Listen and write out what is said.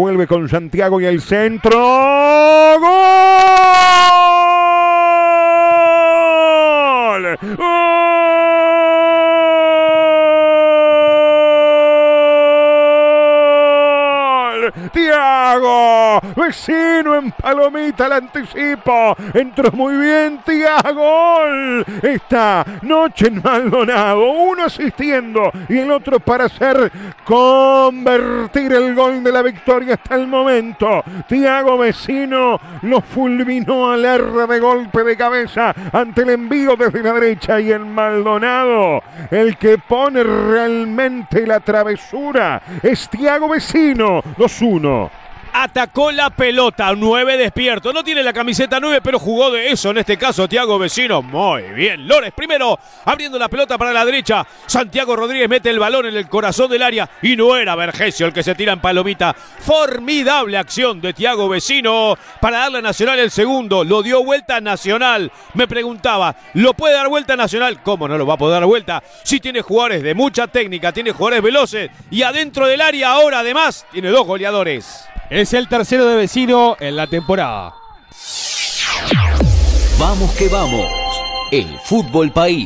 Vuelve con Santiago y el centro. ¡Gol! ¡Gol! Tiago, vecino en palomita el anticipo. Entró muy bien Tiago. Gol. Esta noche en Maldonado. Uno asistiendo y el otro para hacer convertir el gol de la victoria hasta el momento. Tiago Vecino lo fulminó al R de golpe de cabeza ante el envío desde la derecha y el Maldonado. El que pone realmente la travesura es Tiago Vecino. nessuno. Atacó la pelota, 9 despierto. No tiene la camiseta 9, pero jugó de eso. En este caso, Tiago Vecino. Muy bien. Lores primero, abriendo la pelota para la derecha. Santiago Rodríguez mete el balón en el corazón del área. Y no era Vergesio el que se tira en palomita. Formidable acción de Tiago Vecino para darle a Nacional el segundo. Lo dio vuelta Nacional. Me preguntaba, ¿lo puede dar vuelta Nacional? ¿Cómo no lo va a poder dar vuelta? Si tiene jugadores de mucha técnica, tiene jugadores veloces. Y adentro del área ahora, además, tiene dos goleadores. Es el tercero de vecino en la temporada. Vamos que vamos. El fútbol país.